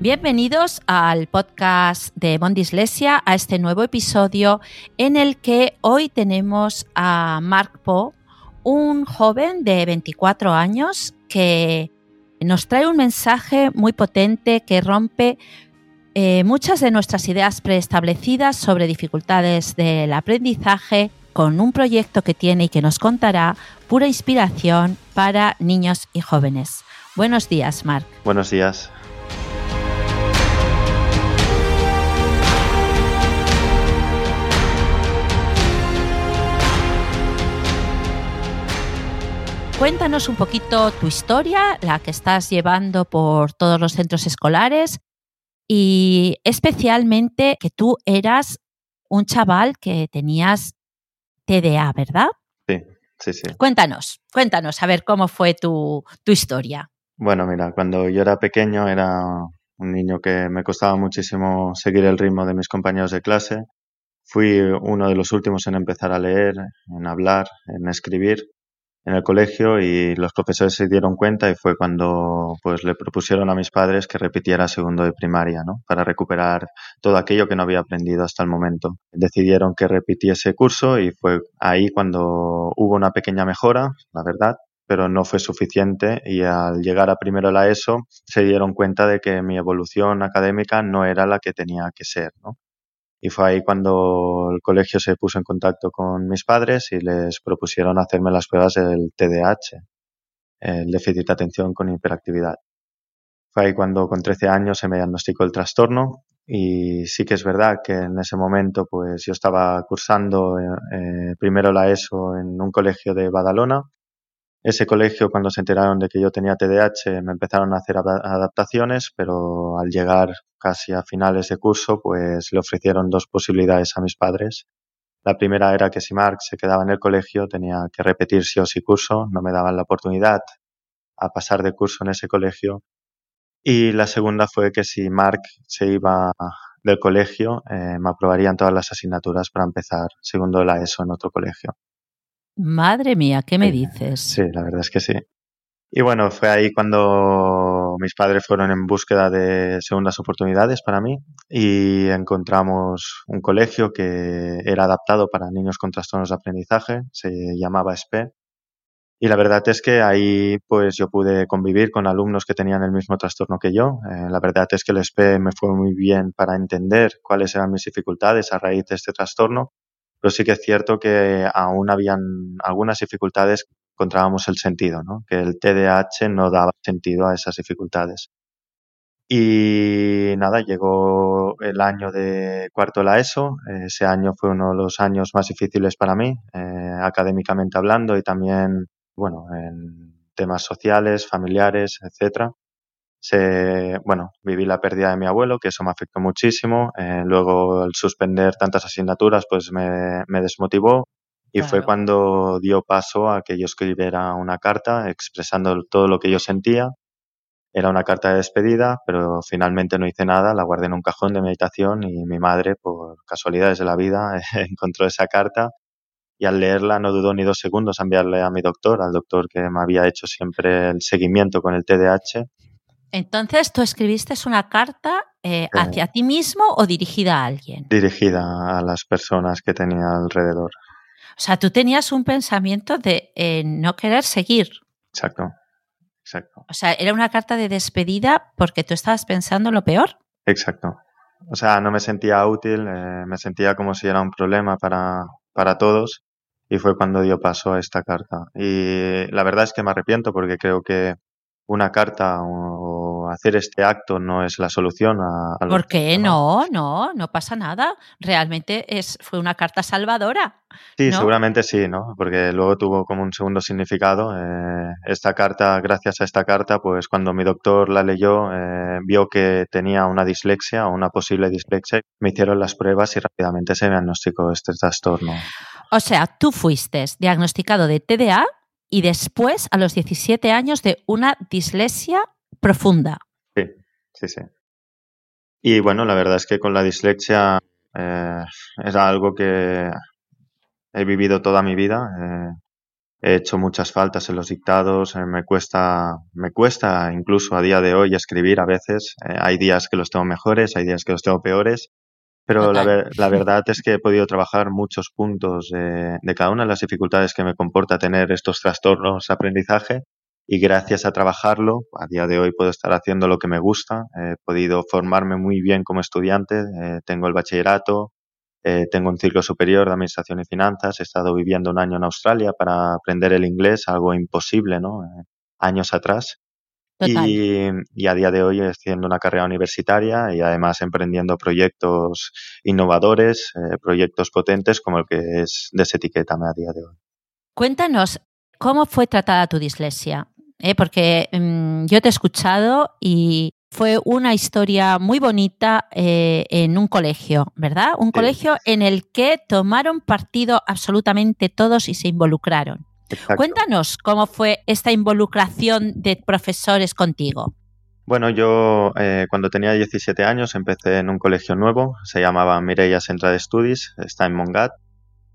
Bienvenidos al podcast de Mondislesia, a este nuevo episodio en el que hoy tenemos a Mark Poe, un joven de 24 años que nos trae un mensaje muy potente que rompe eh, muchas de nuestras ideas preestablecidas sobre dificultades del aprendizaje con un proyecto que tiene y que nos contará pura inspiración para niños y jóvenes. Buenos días, Mark. Buenos días. Cuéntanos un poquito tu historia, la que estás llevando por todos los centros escolares y especialmente que tú eras un chaval que tenías TDA, ¿verdad? Sí, sí, sí. Cuéntanos, cuéntanos, a ver cómo fue tu, tu historia. Bueno, mira, cuando yo era pequeño era un niño que me costaba muchísimo seguir el ritmo de mis compañeros de clase. Fui uno de los últimos en empezar a leer, en hablar, en escribir en el colegio y los profesores se dieron cuenta y fue cuando pues le propusieron a mis padres que repitiera segundo de primaria, ¿no? Para recuperar todo aquello que no había aprendido hasta el momento. Decidieron que repitiese curso y fue ahí cuando hubo una pequeña mejora, la verdad, pero no fue suficiente y al llegar a primero la ESO se dieron cuenta de que mi evolución académica no era la que tenía que ser, ¿no? Y fue ahí cuando el colegio se puso en contacto con mis padres y les propusieron hacerme las pruebas del TDAH, el déficit de atención con hiperactividad. Fue ahí cuando con 13 años se me diagnosticó el trastorno y sí que es verdad que en ese momento pues yo estaba cursando eh, primero la ESO en un colegio de Badalona ese colegio, cuando se enteraron de que yo tenía TDAH, me empezaron a hacer adaptaciones, pero al llegar casi a finales de curso, pues le ofrecieron dos posibilidades a mis padres. La primera era que si Mark se quedaba en el colegio tenía que repetir sí o sí curso, no me daban la oportunidad a pasar de curso en ese colegio. Y la segunda fue que si Mark se iba del colegio, eh, me aprobarían todas las asignaturas para empezar segundo la ESO en otro colegio. Madre mía, ¿qué me dices? Sí, la verdad es que sí. Y bueno, fue ahí cuando mis padres fueron en búsqueda de segundas oportunidades para mí y encontramos un colegio que era adaptado para niños con trastornos de aprendizaje, se llamaba SPE. Y la verdad es que ahí pues yo pude convivir con alumnos que tenían el mismo trastorno que yo. Eh, la verdad es que el SPE me fue muy bien para entender cuáles eran mis dificultades a raíz de este trastorno pero sí que es cierto que aún habían algunas dificultades, encontrábamos el sentido, ¿no? que el TDAH no daba sentido a esas dificultades. Y nada, llegó el año de cuarto de la ESO. Ese año fue uno de los años más difíciles para mí, eh, académicamente hablando y también, bueno, en temas sociales, familiares, etcétera se, bueno, viví la pérdida de mi abuelo, que eso me afectó muchísimo. Eh, luego, el suspender tantas asignaturas, pues me, me desmotivó. Y fue cuando dio paso a que yo escribiera una carta expresando todo lo que yo sentía. Era una carta de despedida, pero finalmente no hice nada, la guardé en un cajón de meditación y mi madre, por casualidades de la vida, encontró esa carta y al leerla no dudó ni dos segundos a enviarle a mi doctor, al doctor que me había hecho siempre el seguimiento con el TDAH entonces, ¿tú escribiste una carta eh, hacia ti mismo o dirigida a alguien? Dirigida a las personas que tenía alrededor. O sea, tú tenías un pensamiento de eh, no querer seguir. Exacto, exacto. O sea, era una carta de despedida porque tú estabas pensando lo peor. Exacto. O sea, no me sentía útil, eh, me sentía como si era un problema para, para todos y fue cuando dio paso a esta carta. Y la verdad es que me arrepiento porque creo que una carta o hacer este acto no es la solución a, ¿Por qué? No, no, no pasa nada. Realmente es, fue una carta salvadora. Sí, seguramente sí, ¿no? Porque luego tuvo como un segundo significado. Eh, esta carta, gracias a esta carta, pues cuando mi doctor la leyó, eh, vio que tenía una dislexia o una posible dislexia, me hicieron las pruebas y rápidamente se diagnosticó este trastorno. O sea, tú fuiste diagnosticado de TDA y después, a los 17 años, de una dislexia profunda. Sí, sí. Y bueno, la verdad es que con la dislexia eh, es algo que he vivido toda mi vida. Eh, he hecho muchas faltas en los dictados, eh, me cuesta, me cuesta incluso a día de hoy escribir a veces. Eh, hay días que los tengo mejores, hay días que los tengo peores, pero la, verdad es que he podido trabajar muchos puntos de, cada una de las dificultades que me comporta tener estos trastornos de aprendizaje y gracias a trabajarlo, a día de hoy puedo estar haciendo lo que me gusta, he podido formarme muy bien como estudiante, eh, tengo el bachillerato, eh, tengo un ciclo superior de Administración y Finanzas. He estado viviendo un año en Australia para aprender el inglés, algo imposible, ¿no? Eh, años atrás. Y, a día de hoy haciendo una carrera universitaria y además emprendiendo proyectos innovadores, proyectos potentes como el que es Desetiquétame a día de hoy. Cuéntanos, ¿cómo fue tratada tu dislexia? Porque mm, yo te he escuchado y fue una historia muy bonita eh, en un colegio, ¿verdad? Un colegio en el que tomaron partido absolutamente todos y se involucraron. Cuéntanos cómo fue esta involucración de profesores contigo. Bueno, yo eh, cuando tenía 17 años empecé en un colegio nuevo, se llamaba Mireia Central Studies, está en Mongat,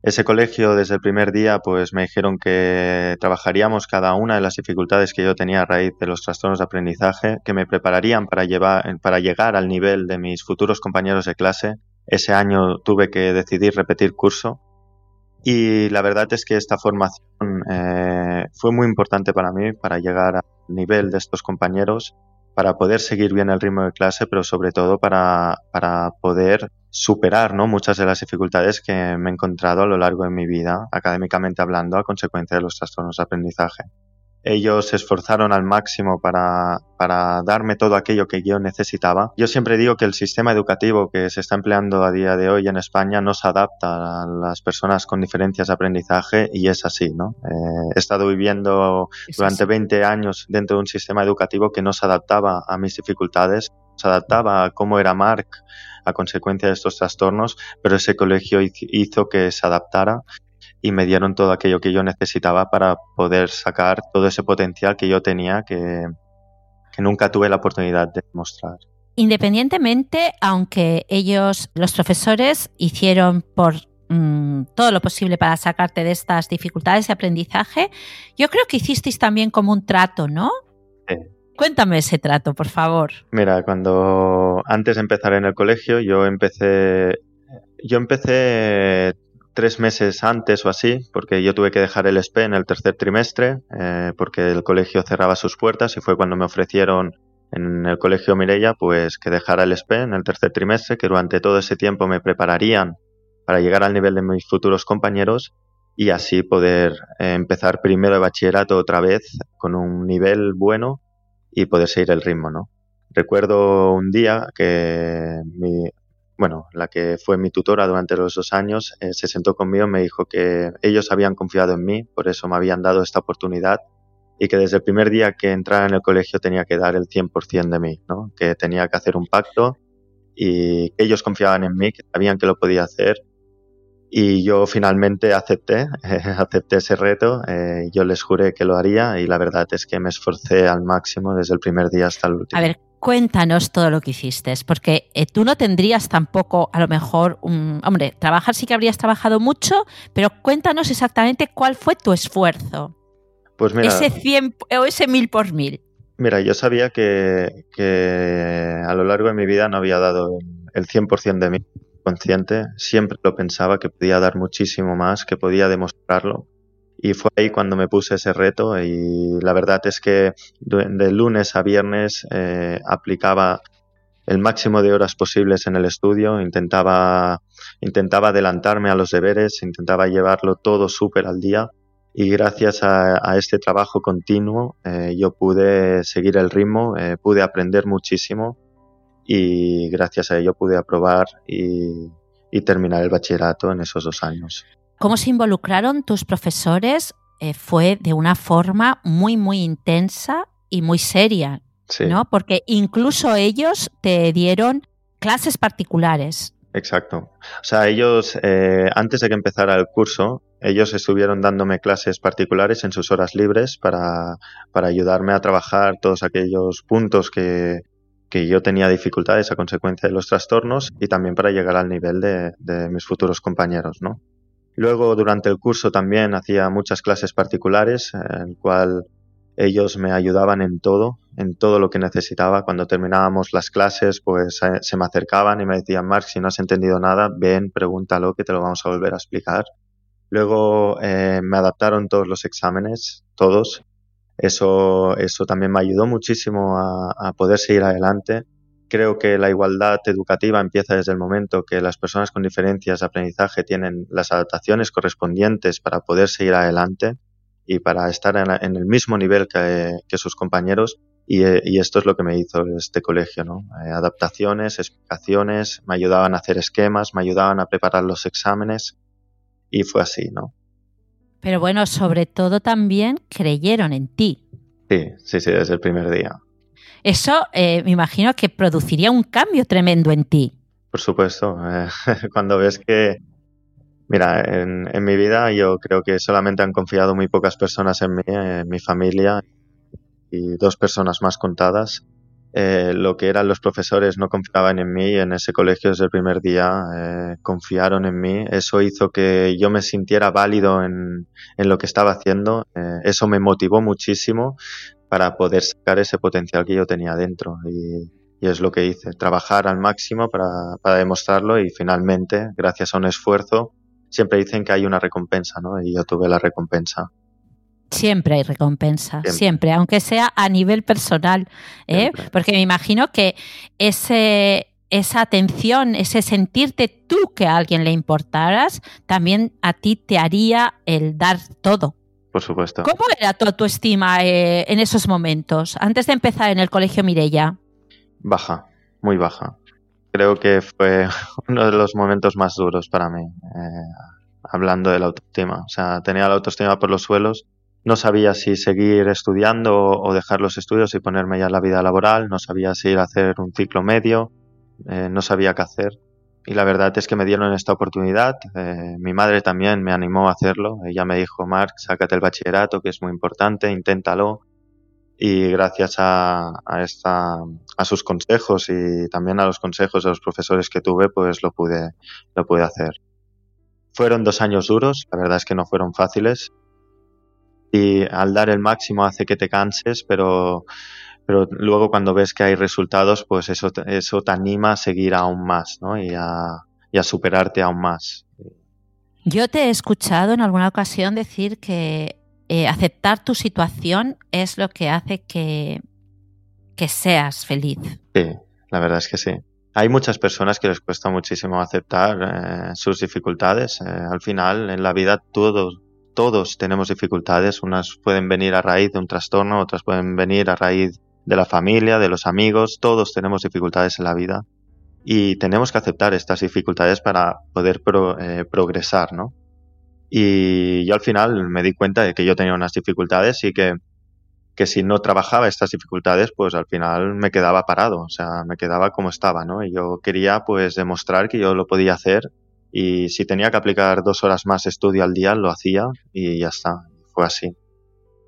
ese colegio desde el primer día pues me dijeron que trabajaríamos cada una de las dificultades que yo tenía a raíz de los trastornos de aprendizaje, que me prepararían para, llevar, para llegar al nivel de mis futuros compañeros de clase. Ese año tuve que decidir repetir curso y la verdad es que esta formación eh, fue muy importante para mí, para llegar al nivel de estos compañeros para poder seguir bien el ritmo de clase, pero sobre todo para, para poder superar ¿no? muchas de las dificultades que me he encontrado a lo largo de mi vida, académicamente hablando, a consecuencia de los trastornos de aprendizaje ellos se esforzaron al máximo para, para, darme todo aquello que yo necesitaba. Yo siempre digo que el sistema educativo que se está empleando a día de hoy en España no se adapta a las personas con diferencias de aprendizaje y es así, ¿no? Eh, he estado viviendo durante 20 años dentro de un sistema educativo que no se adaptaba a mis dificultades, se adaptaba a cómo era Mark a consecuencia de estos trastornos, pero ese colegio hizo que se adaptara y me dieron todo aquello que yo necesitaba para poder sacar todo ese potencial que yo tenía que, nunca tuve la oportunidad de mostrar. Independientemente, aunque ellos, los profesores, hicieron por mm, todo lo posible para sacarte de estas dificultades de aprendizaje, yo creo que hicisteis también como un trato, ¿no? Sí. Cuéntame ese trato, por favor. Mira, cuando antes de empezar en el colegio, yo empecé, yo empecé tres meses antes o así, porque yo tuve que dejar el SPE en el tercer trimestre, eh, porque el colegio cerraba sus puertas y fue cuando me ofrecieron en el colegio Mireia, pues que dejara el SPE en el tercer trimestre, que durante todo ese tiempo me prepararían para llegar al nivel de mis futuros compañeros y así poder eh, empezar primero de bachillerato otra vez con un nivel bueno y poder seguir el ritmo, ¿no? Recuerdo un día que mi, bueno, la que fue mi tutora durante los dos años, eh, se sentó conmigo y me dijo que ellos habían confiado en mí, por eso me habían dado esta oportunidad y que desde el primer día que entrara en el colegio tenía que dar el 100% de mí, ¿no? que tenía que hacer un pacto y que ellos confiaban en mí, que sabían que lo podía hacer y yo finalmente acepté, acepté ese reto, eh, yo les juré que lo haría y la verdad es que me esforcé al máximo desde el primer día hasta el último. Cuéntanos todo lo que hiciste, porque eh, tú no tendrías tampoco, a lo mejor, un, hombre, trabajar sí que habrías trabajado mucho, pero cuéntanos exactamente cuál fue tu esfuerzo. Pues mira, ese 100 o ese mil por mil. Mira, yo sabía que, a lo largo de mi vida no había dado el 100% de mí consciente, siempre lo pensaba que podía dar muchísimo más, que podía demostrarlo y fue ahí cuando me puse ese reto y la verdad es que de lunes a viernes eh, aplicaba el máximo de horas posibles en el estudio, intentaba, intentaba adelantarme a los deberes, intentaba llevarlo todo súper al día y gracias a, este trabajo continuo eh, yo pude seguir el ritmo, eh, pude aprender muchísimo y gracias a ello pude aprobar y terminar el bachillerato en esos dos años cómo se involucraron tus profesores eh, fue de una forma muy, muy intensa y muy seria, ¿no? Porque incluso ellos te dieron clases particulares. Exacto. O sea, ellos, eh, antes de que empezara el curso, ellos estuvieron dándome clases particulares en sus horas libres para, para ayudarme a trabajar todos aquellos puntos que, que, yo tenía dificultades a consecuencia de los trastornos y también para llegar al nivel de, de mis futuros compañeros, ¿no? Luego, durante el curso también hacía muchas clases particulares, en el cual ellos me ayudaban en todo, en todo lo que necesitaba. Cuando terminábamos las clases, pues eh, se me acercaban y me decían, Mark, si no has entendido nada, ven, pregúntalo, que te lo vamos a volver a explicar. Luego eh, me adaptaron todos los exámenes, todos. Eso, eso también me ayudó muchísimo a, poder seguir adelante. Creo que la igualdad educativa empieza desde el momento que las personas con diferencias de aprendizaje tienen las adaptaciones correspondientes para poder seguir adelante y para estar en, el mismo nivel que, sus compañeros. Y, esto es lo que me hizo este colegio, ¿no? Eh, adaptaciones, explicaciones, me ayudaban a hacer esquemas, me ayudaban a preparar los exámenes y fue así, ¿no? Pero bueno, sobre todo también creyeron en ti. Sí, sí, sí, desde el primer día. Eso eh, me imagino que produciría un cambio tremendo en ti. Por supuesto, eh, cuando ves que, mira, en, mi vida yo creo que solamente han confiado muy pocas personas en mí, en mi familia y dos personas más contadas. Eh, lo que eran los profesores no confiaban en mí en ese colegio desde el primer día eh, confiaron en mí eso hizo que yo me sintiera válido en, en lo que estaba haciendo eh, eso me motivó muchísimo para poder sacar ese potencial que yo tenía dentro y, y es lo que hice trabajar al máximo para, para, demostrarlo y finalmente gracias a un esfuerzo siempre dicen que hay una recompensa ¿no? y yo tuve la recompensa Siempre hay recompensa, siempre, aunque sea a nivel personal, ¿eh? porque me imagino que ese, esa atención, ese sentirte tú que a alguien le importaras, también a ti te haría el dar todo. Por supuesto. ¿Cómo era tu autoestima eh, en esos momentos, antes de empezar en el colegio Mirella? Baja, muy baja. Creo que fue uno de los momentos más duros para mí, eh, hablando de la autoestima. O sea, tenía la autoestima por los suelos no sabía si seguir estudiando o dejar los estudios y ponerme ya en la vida laboral, no sabía si ir a hacer un ciclo medio, eh, no sabía qué hacer. Y la verdad es que me dieron esta oportunidad. Eh, mi madre también me animó a hacerlo. Ella me dijo, Marc, sácate el bachillerato, que es muy importante, inténtalo. Y gracias a, a, esta, a sus consejos y también a los consejos de los profesores que tuve, pues lo pude, lo pude hacer. Fueron dos años duros, la verdad es que no fueron fáciles y al dar el máximo hace que te canses, pero, pero luego cuando ves que hay resultados, pues eso, eso te anima a seguir aún más ¿no? y, a, y a superarte aún más. Yo te he escuchado en alguna ocasión decir que eh, aceptar tu situación es lo que hace que, que seas feliz. Sí, la verdad es que sí. Hay muchas personas que les cuesta muchísimo aceptar eh, sus dificultades. Eh, al final, en la vida, todos, todos tenemos dificultades. Unas pueden venir a raíz de un trastorno, otras pueden venir a raíz de la familia, de los amigos. Todos tenemos dificultades en la vida y tenemos que aceptar estas dificultades para poder eh, progresar, ¿no? Y yo al final me di cuenta de que yo tenía unas dificultades y que, que si no trabajaba estas dificultades, pues al final me quedaba parado, o sea, me quedaba como estaba, ¿no? Y yo quería pues demostrar que yo lo podía hacer y si tenía que aplicar dos horas más estudio al día, lo hacía y ya está. Fue así.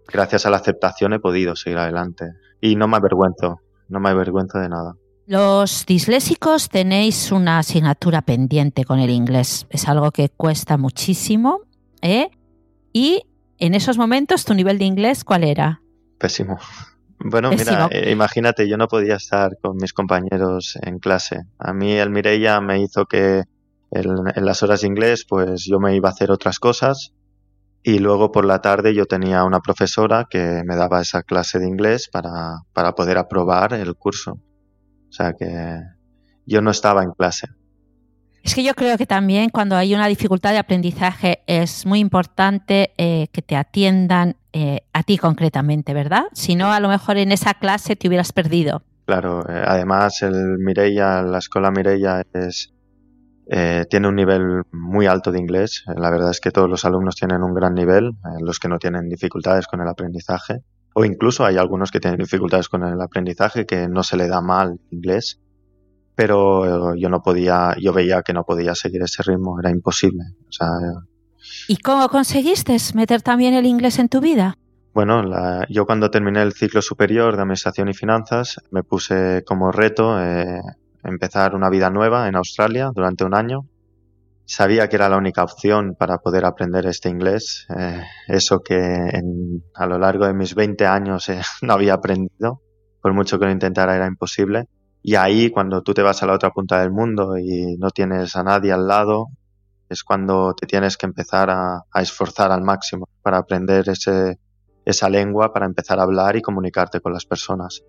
Gracias a la aceptación he podido seguir adelante. Y no me avergüenzo, no me avergüenzo de nada. Los disléxicos tenéis una asignatura pendiente con el inglés. Es algo que cuesta muchísimo. ¿eh? Y en esos momentos, ¿tu nivel de inglés cuál era? Pésimo. Bueno, mira, eh, imagínate, yo no podía estar con mis compañeros en clase. A mí el Mireia me hizo que en, las horas de inglés, pues yo me iba a hacer otras cosas y luego por la tarde yo tenía una profesora que me daba esa clase de inglés para, para poder aprobar el curso. O sea que yo no estaba en clase. Es que yo creo que también cuando hay una dificultad de aprendizaje es muy importante eh, que te atiendan eh, a ti concretamente, ¿verdad? Si no, a lo mejor en esa clase te hubieras perdido. Claro, eh, además el Mireia, la escuela Mireia es, eh, tiene un nivel muy alto de inglés. Eh, la verdad es que todos los alumnos tienen un gran nivel, eh, los que no tienen dificultades con el aprendizaje. O incluso hay algunos que tienen dificultades con el aprendizaje que no se le da mal inglés. Pero yo no podía, yo veía que no podía seguir ese ritmo, era imposible. O sea, ¿Y cómo conseguiste meter también el inglés en tu vida? Bueno, la, yo cuando terminé el ciclo superior de Administración y Finanzas me puse como reto eh, empezar una vida nueva en Australia durante un año sabía que era la única opción para poder aprender este inglés, eh, eso que a lo largo de mis 20 años eh, no había aprendido, por mucho que lo intentara era imposible. Y ahí, cuando tú te vas a la otra punta del mundo y no tienes a nadie al lado, es cuando te tienes que empezar a, esforzar al máximo para aprender ese, esa lengua, para empezar a hablar y comunicarte con las personas.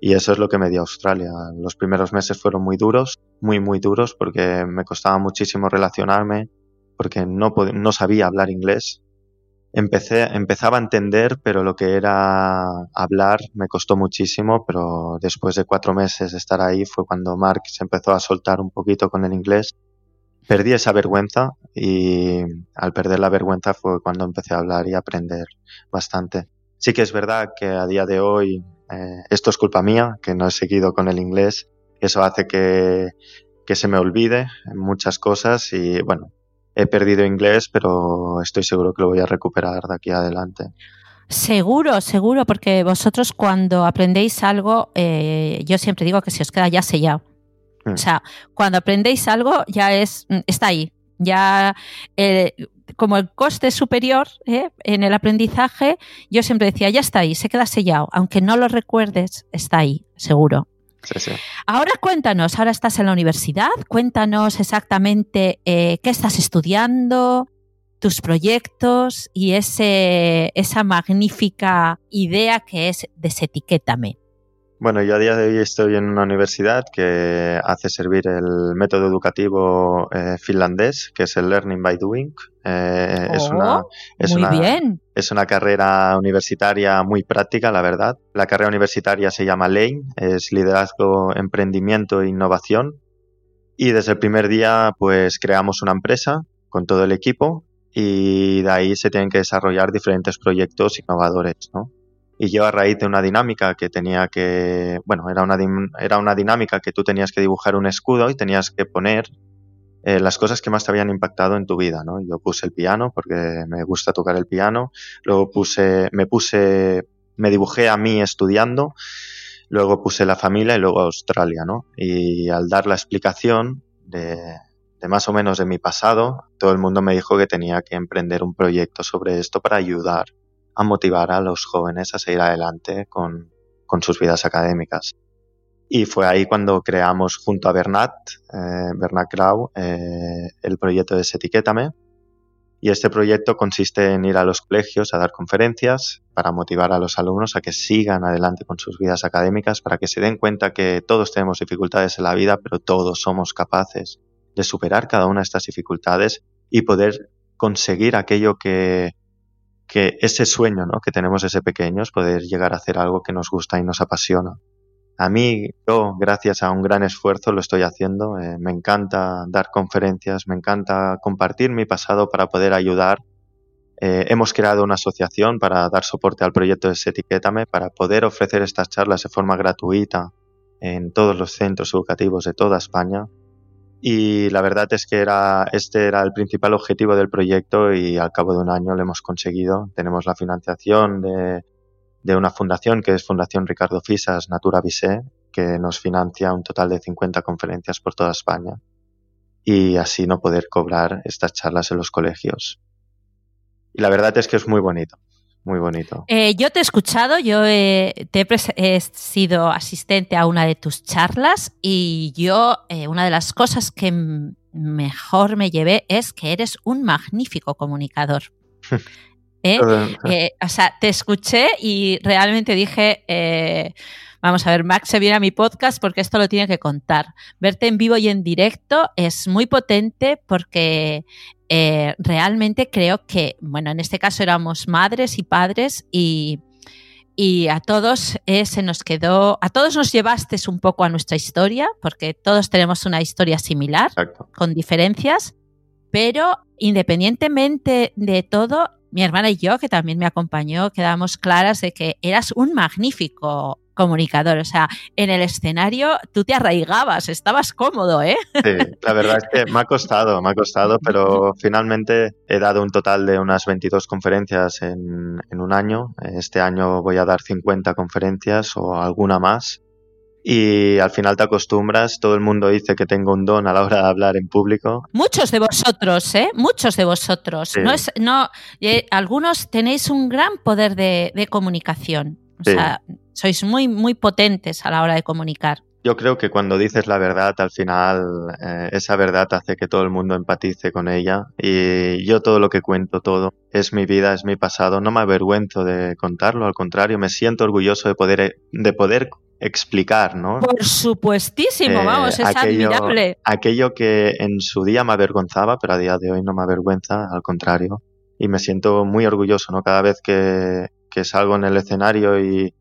Y eso es lo que me dio Australia. Los primeros meses fueron muy duros, muy, muy duros, porque me costaba muchísimo relacionarme, porque no, no sabía hablar inglés. Empecé, empezaba a entender, pero lo que era hablar me costó muchísimo, pero después de cuatro meses de estar ahí fue cuando Mark se empezó a soltar un poquito con el inglés. Perdí esa vergüenza y al perder la vergüenza fue cuando empecé a hablar y a aprender bastante. Sí que es verdad que a día de hoy eh, esto es culpa mía, que no he seguido con el inglés. Eso hace que, que se me olvide muchas cosas y bueno, he perdido inglés, pero estoy seguro que lo voy a recuperar de aquí adelante. Seguro, seguro, porque vosotros cuando aprendéis algo, eh, yo siempre digo que se os queda ya sellado. Mm. O sea, cuando aprendéis algo ya es, mm, está ahí. Ya eh, como el coste superior ¿eh? en el aprendizaje, yo siempre decía, ya está ahí, se queda sellado, aunque no lo recuerdes, está ahí, seguro. Ahora cuéntanos, ahora estás en la universidad, cuéntanos exactamente eh, qué estás estudiando, tus proyectos y ese, esa magnífica idea que es desetiquétame. Bueno, yo a día de hoy estoy en una universidad que hace servir el método educativo eh, finlandés, que es el Learning by Doing. Eh, es una, oh, es muy bien. Es una carrera universitaria muy práctica, la verdad. La carrera universitaria se llama LANE, es Liderazgo, Emprendimiento e Innovación. Y desde el primer día, pues creamos una empresa con todo el equipo y de ahí se tienen que desarrollar diferentes proyectos innovadores, ¿no? Y yo a raíz de una dinámica que tenía que, bueno, era una, era una dinámica que tú tenías que dibujar un escudo y tenías que poner eh, las cosas que más te habían impactado en tu vida, ¿no? Yo puse el piano porque me gusta tocar el piano, luego puse, me puse, me dibujé a mí estudiando, luego puse la familia y luego Australia, ¿no? Y al dar la explicación de, de más o menos de mi pasado, todo el mundo me dijo que tenía que emprender un proyecto sobre esto para ayudar a motivar a los jóvenes a seguir adelante con, sus vidas académicas. Y fue ahí cuando creamos junto a Bernat, eh, Bernat Grau, eh, el proyecto de Etiquétame. Y este proyecto consiste en ir a los colegios a dar conferencias para motivar a los alumnos a que sigan adelante con sus vidas académicas, para que se den cuenta que todos tenemos dificultades en la vida, pero todos somos capaces de superar cada una de estas dificultades y poder conseguir aquello que, que ese sueño ¿no? que tenemos desde pequeños, poder llegar a hacer algo que nos gusta y nos apasiona. A mí, yo, gracias a un gran esfuerzo, lo estoy haciendo. Eh, me encanta dar conferencias, me encanta compartir mi pasado para poder ayudar. Eh, hemos creado una asociación para dar soporte al proyecto de Etiquétame, para poder ofrecer estas charlas de forma gratuita en todos los centros educativos de toda España y la verdad es que era, este era el principal objetivo del proyecto y al cabo de un año lo hemos conseguido. Tenemos la financiación de, de una fundación que es Fundación Ricardo Fisas Natura Visé, que nos financia un total de 50 conferencias por toda España y así no poder cobrar estas charlas en los colegios. Y la verdad es que es muy bonito muy bonito. Eh, yo te he escuchado, yo he, he, sido asistente a una de tus charlas y yo, eh, una de las cosas que mejor me llevé es que eres un magnífico comunicador. ¿Eh? o sea, te escuché y realmente dije, vamos a ver, Max se viene a mi podcast porque esto lo tiene que contar. Verte en vivo y en directo es muy potente porque eh, realmente creo que, bueno, en este caso éramos madres y padres y, a todos eh, se nos quedó, a todos nos llevaste un poco a nuestra historia, porque todos tenemos una historia similar, con diferencias, pero independientemente de todo, mi hermana y yo, que también me acompañó, quedamos claras de que eras un magnífico comunicador. O sea, en el escenario tú te arraigabas, estabas cómodo, ¿eh? Sí, la verdad es que me ha costado, me ha costado, pero finalmente he dado un total de unas 22 conferencias en, un año. Este año voy a dar 50 conferencias o alguna más. y al final te acostumbras, todo el mundo dice que tengo un don a la hora de hablar en público. Muchos de vosotros, ¿eh? Muchos de vosotros. No es, no, eh, algunos tenéis un gran poder de, comunicación. O sea, sois muy, muy potentes a la hora de comunicar. Yo creo que cuando dices la verdad, al final eh, esa verdad hace que todo el mundo empatice con ella. Y yo todo lo que cuento, todo, es mi vida, es mi pasado. No me avergüenzo de contarlo, al contrario, me siento orgulloso de poder, de poder explicar, ¿no? Por supuestísimo, eh, vamos, es admirable. Aquello que en su día me avergonzaba, pero a día de hoy no me avergüenza, al contrario. Y me siento muy orgulloso, ¿no? Cada vez que, que salgo en el escenario y,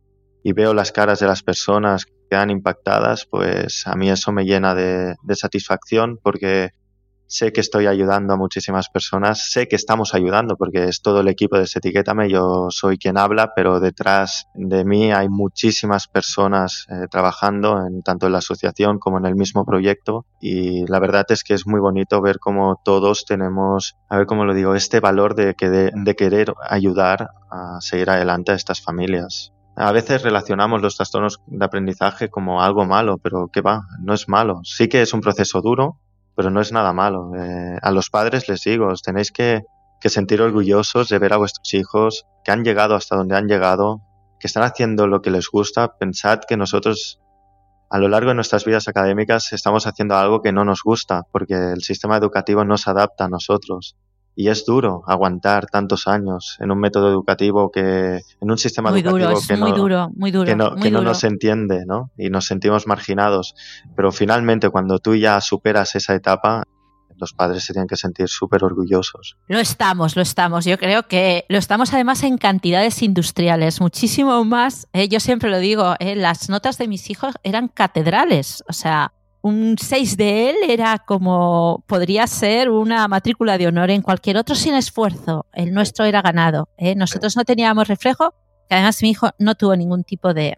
veo las caras de las personas que quedan impactadas, pues a mí eso me llena de satisfacción porque sé que estoy ayudando a muchísimas personas, sé que estamos ayudando porque es todo el equipo de Etiquétame, yo soy quien habla, pero detrás de mí hay muchísimas personas eh, trabajando en tanto en la asociación como en el mismo proyecto y la verdad es que es muy bonito ver cómo todos tenemos, a ver cómo lo digo, este valor de, que de querer ayudar a seguir adelante a estas familias. A veces relacionamos los trastornos de aprendizaje como algo malo, pero que va, no es malo. Sí que es un proceso duro, pero no es nada malo. Eh, a los padres les digo, os tenéis que, sentir orgullosos de ver a vuestros hijos que han llegado hasta donde han llegado, que están haciendo lo que les gusta. Pensad que nosotros a lo largo de nuestras vidas académicas estamos haciendo algo que no nos gusta, porque el sistema educativo no se adapta a nosotros. Y es duro aguantar tantos años en un método educativo que, en un sistema educativo que, no, que, no, que no nos entiende, ¿no? Y nos sentimos marginados. Pero finalmente, cuando tú ya superas esa etapa, los padres se tienen que sentir súper orgullosos. Lo estamos, lo estamos. Yo creo que lo estamos además en cantidades industriales, muchísimo más. ¿eh? yo siempre lo digo, ¿eh? las notas de mis hijos eran catedrales. O sea, un 6 de él era como podría ser una matrícula de honor en cualquier otro sin esfuerzo. El nuestro era ganado. ¿eh? Nosotros no teníamos reflejo, que además mi hijo no tuvo ningún tipo de,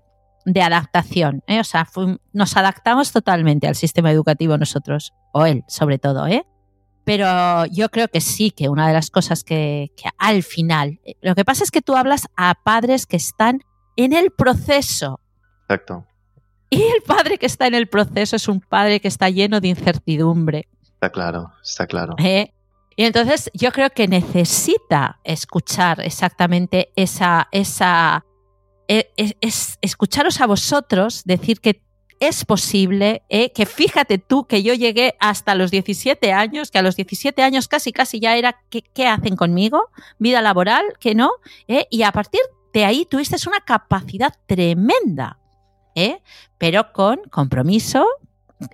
adaptación. ¿eh? O sea, nos adaptamos totalmente al sistema educativo nosotros, o él sobre todo. ¿eh? Pero yo creo que sí, que una de las cosas que, que al final, eh, lo que pasa es que tú hablas a padres que están en el proceso. Exacto. Y el padre que está en el proceso es un padre que está lleno de incertidumbre. Está claro, está claro. ¿Eh? Y entonces yo creo que necesita escuchar exactamente esa, esa, e, e, es, escucharos a vosotros decir que es posible, ¿eh? que fíjate tú que yo llegué hasta los 17 años, que a los 17 años casi casi ya era ¿qué, hacen conmigo? Vida laboral, que no, ¿Eh? y a partir de ahí tuviste una capacidad tremenda ¿eh? pero con compromiso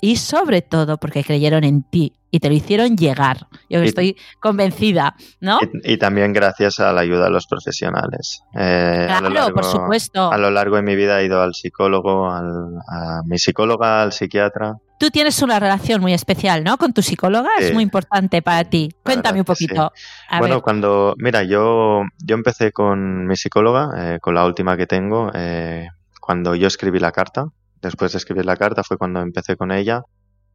y sobre todo porque creyeron en ti y te lo hicieron llegar. Yo estoy convencida, ¿no? Y, también gracias a la ayuda de los profesionales. Eh, claro, por supuesto. A lo largo de mi vida he ido al psicólogo, al, a mi psicóloga, al psiquiatra. Tú tienes una relación muy especial, ¿no? Con tu psicóloga, es muy importante para ti. Cuéntame un poquito. Bueno, cuando, mira, yo, yo empecé con mi psicóloga, eh, con la última que tengo, eh, cuando yo escribí la carta. Después de escribir la carta fue cuando empecé con ella.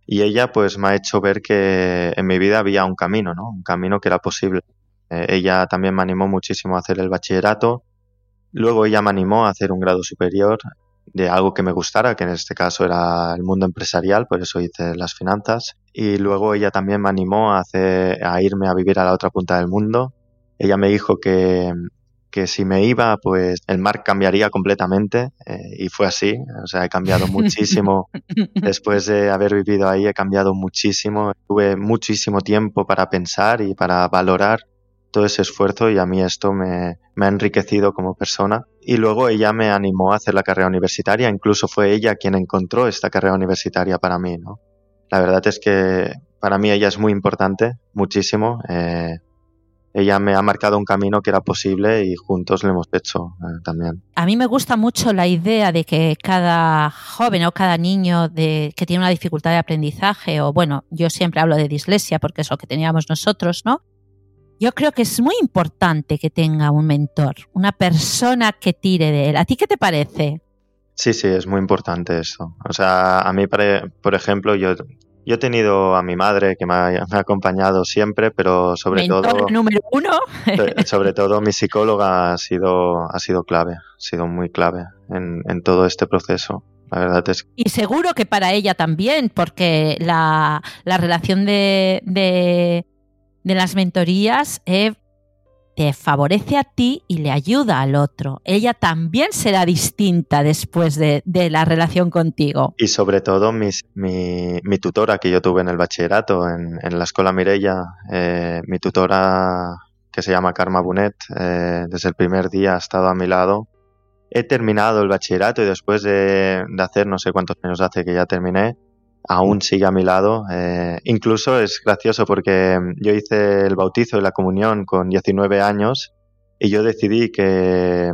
Y ella pues me ha hecho ver que en mi vida había un camino, ¿no? Un camino que era posible. Eh, ella también me animó muchísimo a hacer el bachillerato. Luego ella me animó a hacer un grado superior de algo que me gustara, que en este caso era el mundo empresarial, por eso hice las finanzas. Y luego ella también me animó a, hacer, a irme a vivir a la otra punta del mundo. Ella me dijo que, que si me iba, pues el mar cambiaría completamente eh, y fue así. O sea, he cambiado muchísimo. Después de haber vivido ahí, he cambiado muchísimo. Tuve muchísimo tiempo para pensar y para valorar todo ese esfuerzo y a mí esto me, me ha enriquecido como persona. Y luego ella me animó a hacer la carrera universitaria, incluso fue ella quien encontró esta carrera universitaria para mí, ¿no? La verdad es que para mí ella es muy importante, muchísimo. Eh, ella me ha marcado un camino que era posible y juntos lo hemos hecho eh, también. A mí me gusta mucho la idea de que cada joven o cada niño de, que tiene una dificultad de aprendizaje, o bueno, yo siempre hablo de dislexia porque es lo que teníamos nosotros, ¿no? Yo creo que es muy importante que tenga un mentor, una persona que tire de él. ¿A ti qué te parece? Sí, sí, es muy importante eso. O sea, a mí, por ejemplo, yo yo he tenido a mi madre que me ha, acompañado siempre, pero sobre todo. número uno. sobre todo mi psicóloga ha sido, ha sido clave, ha sido muy clave en, en todo este proceso. La verdad es Y seguro que para ella también, porque la, la relación de, de, de las mentorías eh, te favorece a ti y le ayuda al otro. Ella también será distinta después de, de la relación contigo. Y sobre todo mi, mi, tutora que yo tuve en el bachillerato, en, en la escuela Mirella, eh, mi tutora que se llama Karma Bunet, eh, desde el primer día ha estado a mi lado. He terminado el bachillerato y después de, de hacer no sé cuántos años hace que ya terminé, aún sigue a mi lado. Eh, incluso es gracioso porque yo hice el bautizo y la comunión con 19 años y yo decidí que,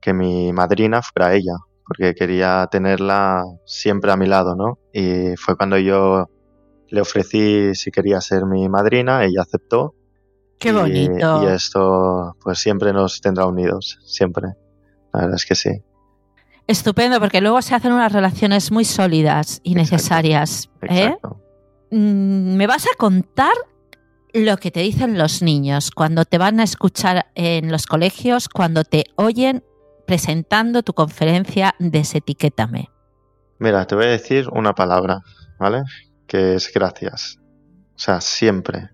que mi madrina fuera ella, porque quería tenerla siempre a mi lado, ¿no? Y fue cuando yo le ofrecí si quería ser mi madrina, ella aceptó. Qué bonito. Y, y esto pues siempre nos tendrá unidos, siempre. La verdad es que sí. Estupendo, porque luego se hacen unas relaciones muy sólidas y necesarias. ¿eh? Exacto. Me vas a contar lo que te dicen los niños cuando te van a escuchar en los colegios, cuando te oyen presentando tu conferencia Desetiquétame. Mira, te voy a decir una palabra, ¿vale? Que es gracias. O sea, siempre.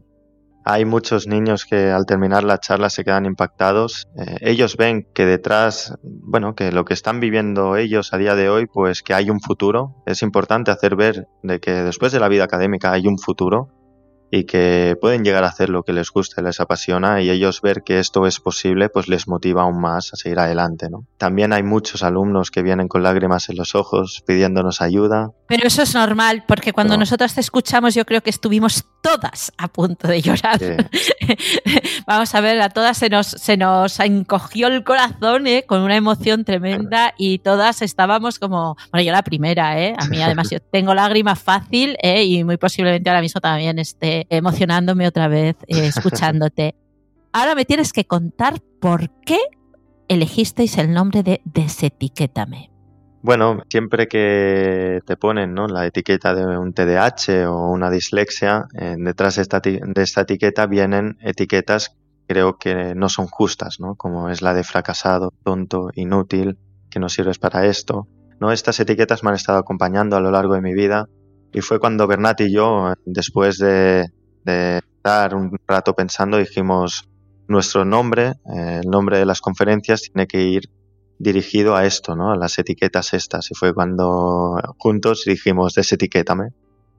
Hay muchos niños que al terminar la charla se quedan impactados. Eh, ellos ven que detrás, bueno, que lo que están viviendo ellos a día de hoy, pues que hay un futuro. Es importante hacer ver de que después de la vida académica hay un futuro y que pueden llegar a hacer lo que les gusta y les apasiona y ellos ver que esto es posible pues les motiva aún más a seguir adelante. ¿no? También hay muchos alumnos que vienen con lágrimas en los ojos pidiéndonos ayuda. Pero eso es normal porque cuando no. nosotros te escuchamos yo creo que estuvimos todas a punto de llorar. Sí. Vamos a ver, a todas se nos, se nos encogió el corazón ¿eh? con una emoción tremenda y todas estábamos como, bueno, yo la primera, ¿eh? a mí además yo tengo lágrimas fácil ¿eh? y muy posiblemente ahora mismo también esté emocionándome otra vez eh, escuchándote. Ahora me tienes que contar por qué elegisteis el nombre de Desetiquétame. Bueno, siempre que te ponen ¿no? la etiqueta de un TDAH o una dislexia, eh, detrás de esta, de esta, etiqueta vienen etiquetas creo que no son justas, ¿no? como es la de fracasado, tonto, inútil, que no sirves para esto. ¿no? Estas etiquetas me han estado acompañando a lo largo de mi vida y fue cuando Bernat y yo, después de, de estar un rato pensando, dijimos, nuestro nombre, eh, el nombre de las conferencias tiene que ir dirigido a esto, ¿no? A las etiquetas estas. Y fue cuando juntos dijimos, desetiquétame.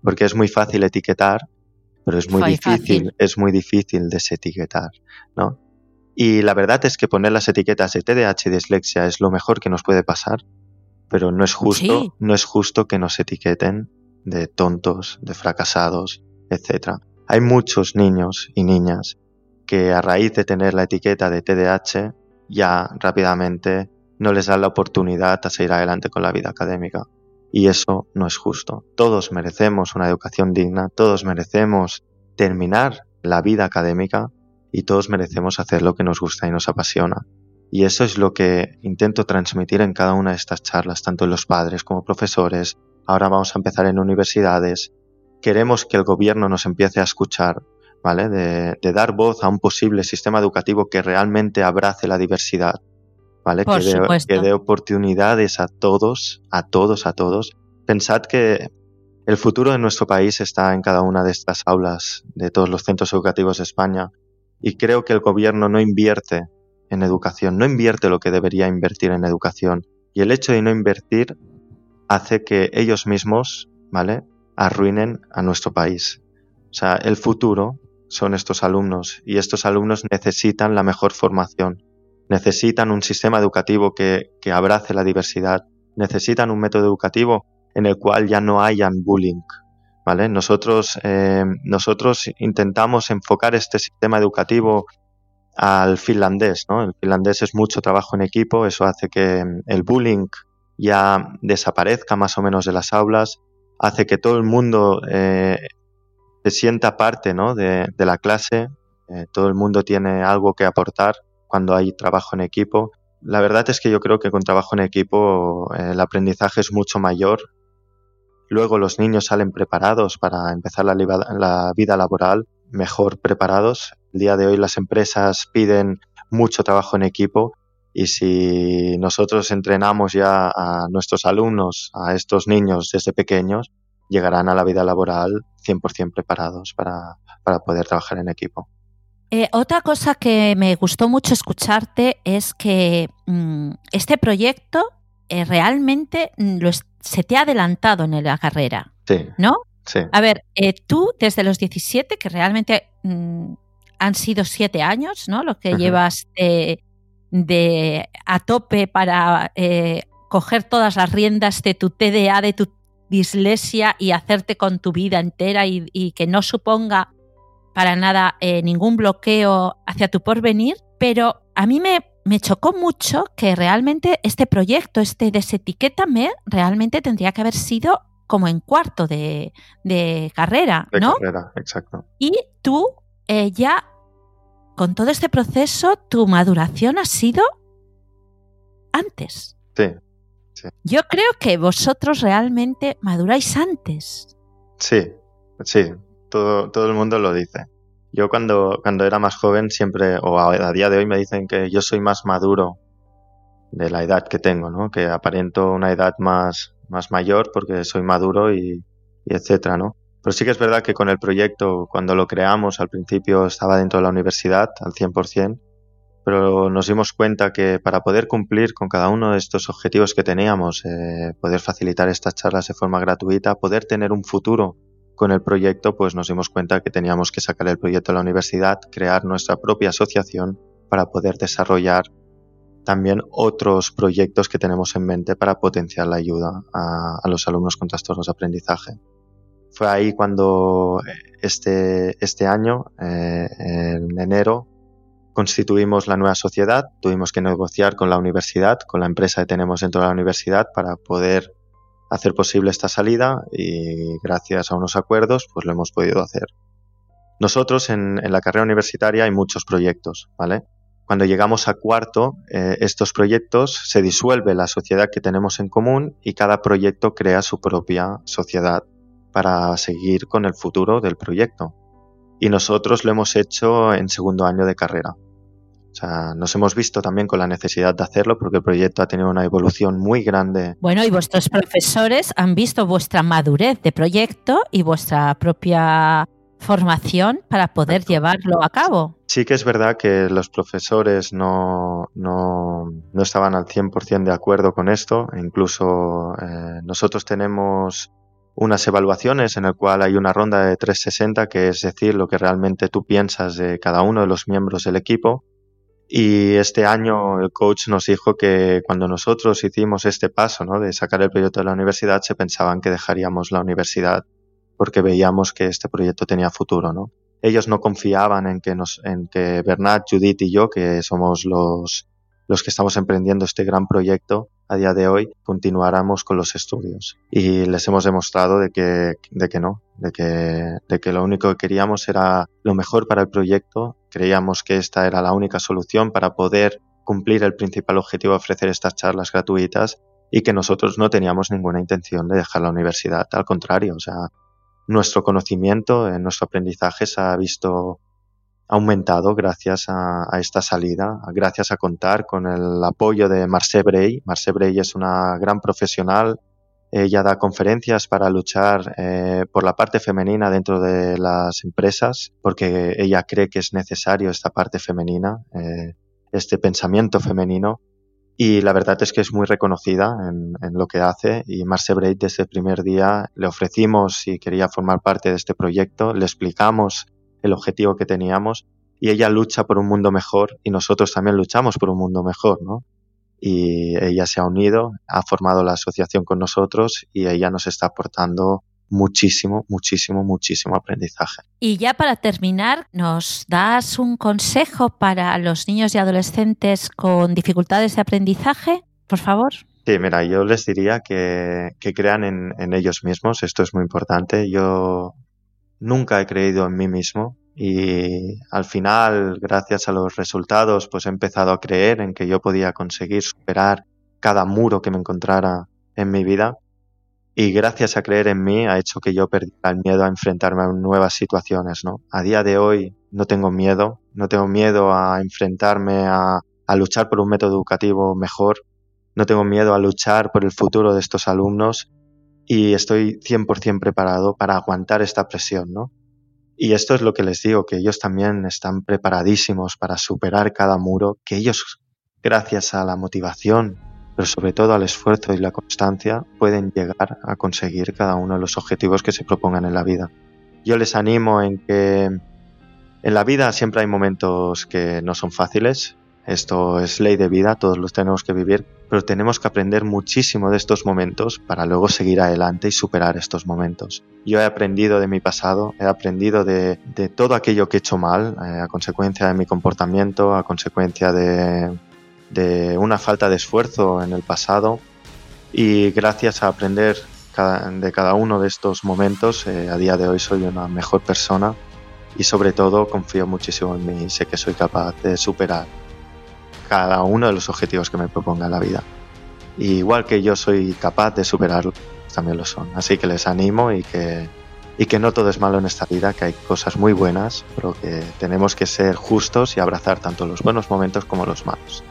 Porque es muy fácil etiquetar, pero es muy Fue difícil, fácil. es muy difícil desetiquetar, ¿no? Y la verdad es que poner las etiquetas de TDAH y dislexia es lo mejor que nos puede pasar, pero no es justo, Sí. no es justo que nos etiqueten de tontos, de fracasados, etc. Hay muchos niños y niñas que a raíz de tener la etiqueta de TDAH ya rápidamente no les dan la oportunidad a seguir adelante con la vida académica. Y eso no es justo. Todos merecemos una educación digna, todos merecemos terminar la vida académica y todos merecemos hacer lo que nos gusta y nos apasiona. Y eso es lo que intento transmitir en cada una de estas charlas, tanto en los padres como profesores. Ahora vamos a empezar en universidades. Queremos que el gobierno nos empiece a escuchar, ¿vale? De, de dar voz a un posible sistema educativo que realmente abrace la diversidad, ¿vale? Por que, supuesto. que dé oportunidades a todos, a todos, a todos. Pensad que el futuro de nuestro país está en cada una de estas aulas de todos los centros educativos de España y creo que el gobierno no invierte en educación, no invierte lo que debería invertir en educación y el hecho de no invertir hace que ellos mismos, ¿vale? arruinen a nuestro país. O sea, el futuro son estos alumnos y estos alumnos necesitan la mejor formación, necesitan un sistema educativo que, que abrace la diversidad, necesitan un método educativo en el cual ya no hayan bullying. ¿Vale? Nosotros, eh, nosotros intentamos enfocar este sistema educativo al finlandés, ¿no? El finlandés es mucho trabajo en equipo, eso hace que el bullying ya desaparezca más o menos de las aulas, hace que todo el mundo eh, se sienta parte ¿no? de, la clase, eh, todo el mundo tiene algo que aportar cuando hay trabajo en equipo. La verdad es que yo creo que con trabajo en equipo eh, el aprendizaje es mucho mayor. Luego los niños salen preparados para empezar la, la vida laboral, mejor preparados. El día de hoy las empresas piden mucho trabajo en equipo Y si nosotros entrenamos ya a nuestros alumnos, a estos niños desde pequeños, llegarán a la vida laboral 100% preparados para, para poder trabajar en equipo. Eh, otra cosa que me gustó mucho escucharte es que mm, este proyecto eh, realmente mm, se te ha adelantado en la carrera. Sí. ¿No? Sí. A ver, eh, tú desde los 17, que realmente mm, han sido siete años, ¿no? Lo que llevas de, a tope para coger todas las riendas de tu TDA, de tu dislexia y hacerte con tu vida entera y que no suponga para nada eh, ningún bloqueo hacia tu porvenir, pero a mí me, me chocó mucho que realmente este proyecto, este desetiquétame, realmente tendría que haber sido como en cuarto de, carrera, de ¿no? Carrera, exacto. Y tú eh, ya, con todo este proceso, tu maduración ha sido antes. Sí, sí. Yo creo que vosotros realmente maduráis antes. Sí, sí, todo, el mundo lo dice. Yo cuando, cuando era más joven siempre, o a, día de hoy me dicen que yo soy más maduro de la edad que tengo, ¿no? Que aparento una edad más, más mayor porque soy maduro y, y etcétera, ¿no? Pero sí que es verdad que con el proyecto, cuando lo creamos, al principio estaba dentro de la universidad al 100%, pero nos dimos cuenta que para poder cumplir con cada uno de estos objetivos que teníamos, eh, poder facilitar estas charlas de forma gratuita, poder tener un futuro con el proyecto pues nos dimos cuenta que teníamos que sacar el proyecto a la universidad, crear nuestra propia asociación para poder desarrollar también otros proyectos que tenemos en mente para potenciar la ayuda a, los alumnos con trastornos de aprendizaje. Fue ahí cuando eh, este, este año, eh, en enero, constituimos la nueva sociedad, tuvimos que negociar con la universidad, con la empresa que tenemos dentro de la universidad para poder hacer posible esta salida y gracias a unos acuerdos pues lo hemos podido hacer. Nosotros en, la carrera universitaria hay muchos proyectos, ¿vale? Cuando llegamos a cuarto, eh, estos proyectos se disuelve la sociedad que tenemos en común y cada proyecto crea su propia sociedad para seguir con el futuro del proyecto. Y nosotros lo hemos hecho en segundo año de carrera. O sea, nos hemos visto también con la necesidad de hacerlo porque el proyecto ha tenido una evolución muy grande. Bueno, y vuestros profesores han visto vuestra madurez de proyecto y vuestra propia formación para poder llevarlo a cabo. Sí que es verdad que los profesores no, no, no estaban al 100% de acuerdo con esto. incluso eh, nosotros tenemos unas evaluaciones en el cual hay una ronda de 360, que es decir, lo que realmente tú piensas de cada uno de los miembros del equipo. Y este año el coach nos dijo que cuando nosotros hicimos este paso ¿no? de sacar el proyecto de la universidad, se pensaban que dejaríamos la universidad porque veíamos que este proyecto tenía futuro. ¿no? Ellos no confiaban en que, nos, en que Bernat, Judith y yo, que somos los, los que estamos emprendiendo este gran proyecto a día de hoy, continuáramos con los estudios. Y les hemos demostrado de que, de que no, de que, de que lo único que queríamos era lo mejor para el proyecto. Creíamos que esta era la única solución para poder cumplir el principal objetivo de ofrecer estas charlas gratuitas y que nosotros no teníamos ninguna intención de dejar la universidad. Al contrario, o sea, nuestro conocimiento, nuestro aprendizaje se ha visto aumentado gracias a, esta salida, gracias a contar con el apoyo de Marce Bray. Marce Bray es una gran profesional. Ella da conferencias para luchar eh, por la parte femenina dentro de las empresas, porque ella cree que es necesario esta parte femenina, eh, este pensamiento femenino. Y la verdad es que es muy reconocida en, lo que hace. Y Marce Bray desde el primer día le ofrecimos si quería formar parte de este proyecto, le explicamos el objetivo que teníamos y ella lucha por un mundo mejor y nosotros también luchamos por un mundo mejor, ¿no? Y ella se ha unido, ha formado la asociación con nosotros y ella nos está aportando muchísimo, muchísimo, muchísimo aprendizaje. Y ya para terminar, ¿nos das un consejo para los niños y adolescentes con dificultades de aprendizaje, por favor? Sí, mira, yo les diría que, que crean en, en, ellos mismos, esto es muy importante. Yo nunca he creído en mí mismo y al final, gracias a los resultados, pues he empezado a creer en que yo podía conseguir superar cada muro que me encontrara en mi vida y gracias a creer en mí ha hecho que yo perdiera el miedo a enfrentarme a nuevas situaciones, ¿no? A día de hoy no tengo miedo, no tengo miedo a enfrentarme a, luchar por un método educativo mejor, no tengo miedo a luchar por el futuro de estos alumnos y estoy 100% preparado para aguantar esta presión, ¿no? Y esto es lo que les digo, que ellos también están preparadísimos para superar cada muro, que ellos, gracias a la motivación, pero sobre todo al esfuerzo y la constancia, pueden llegar a conseguir cada uno de los objetivos que se propongan en la vida. Yo les animo en que en la vida siempre hay momentos que no son fáciles, esto es ley de vida, todos los tenemos que vivir, pero tenemos que aprender muchísimo de estos momentos para luego seguir adelante y superar estos momentos. Yo he aprendido de mi pasado, he aprendido de, todo aquello que he hecho mal, eh, a consecuencia de mi comportamiento, a consecuencia de, una falta de esfuerzo en el pasado y gracias a aprender de cada uno de estos momentos, eh, a día de hoy soy una mejor persona y sobre todo confío muchísimo en mí y sé que soy capaz de superar cada uno de los objetivos que me proponga la vida. igual que yo soy capaz de superarlo, también lo son. Así que les animo y que, y que no todo es malo en esta vida, que hay cosas muy buenas, pero que tenemos que ser justos y abrazar tanto los buenos momentos como los malos.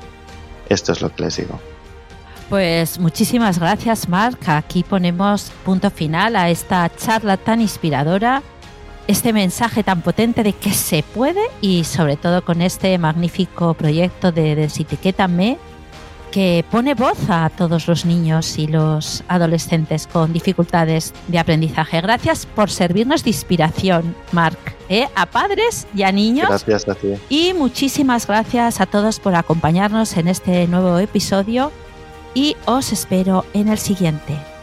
Esto es lo que les digo. Pues muchísimas gracias, Marc. Aquí ponemos punto final a esta charla tan inspiradora este mensaje tan potente de que se puede y sobre todo con este magnífico proyecto de Desetiquétame que pone voz a todos los niños y los adolescentes con dificultades de aprendizaje. Gracias por servirnos de inspiración, Marc, ¿eh? a padres y a niños. Gracias a Y muchísimas gracias a todos por acompañarnos en este nuevo episodio y os espero en el siguiente.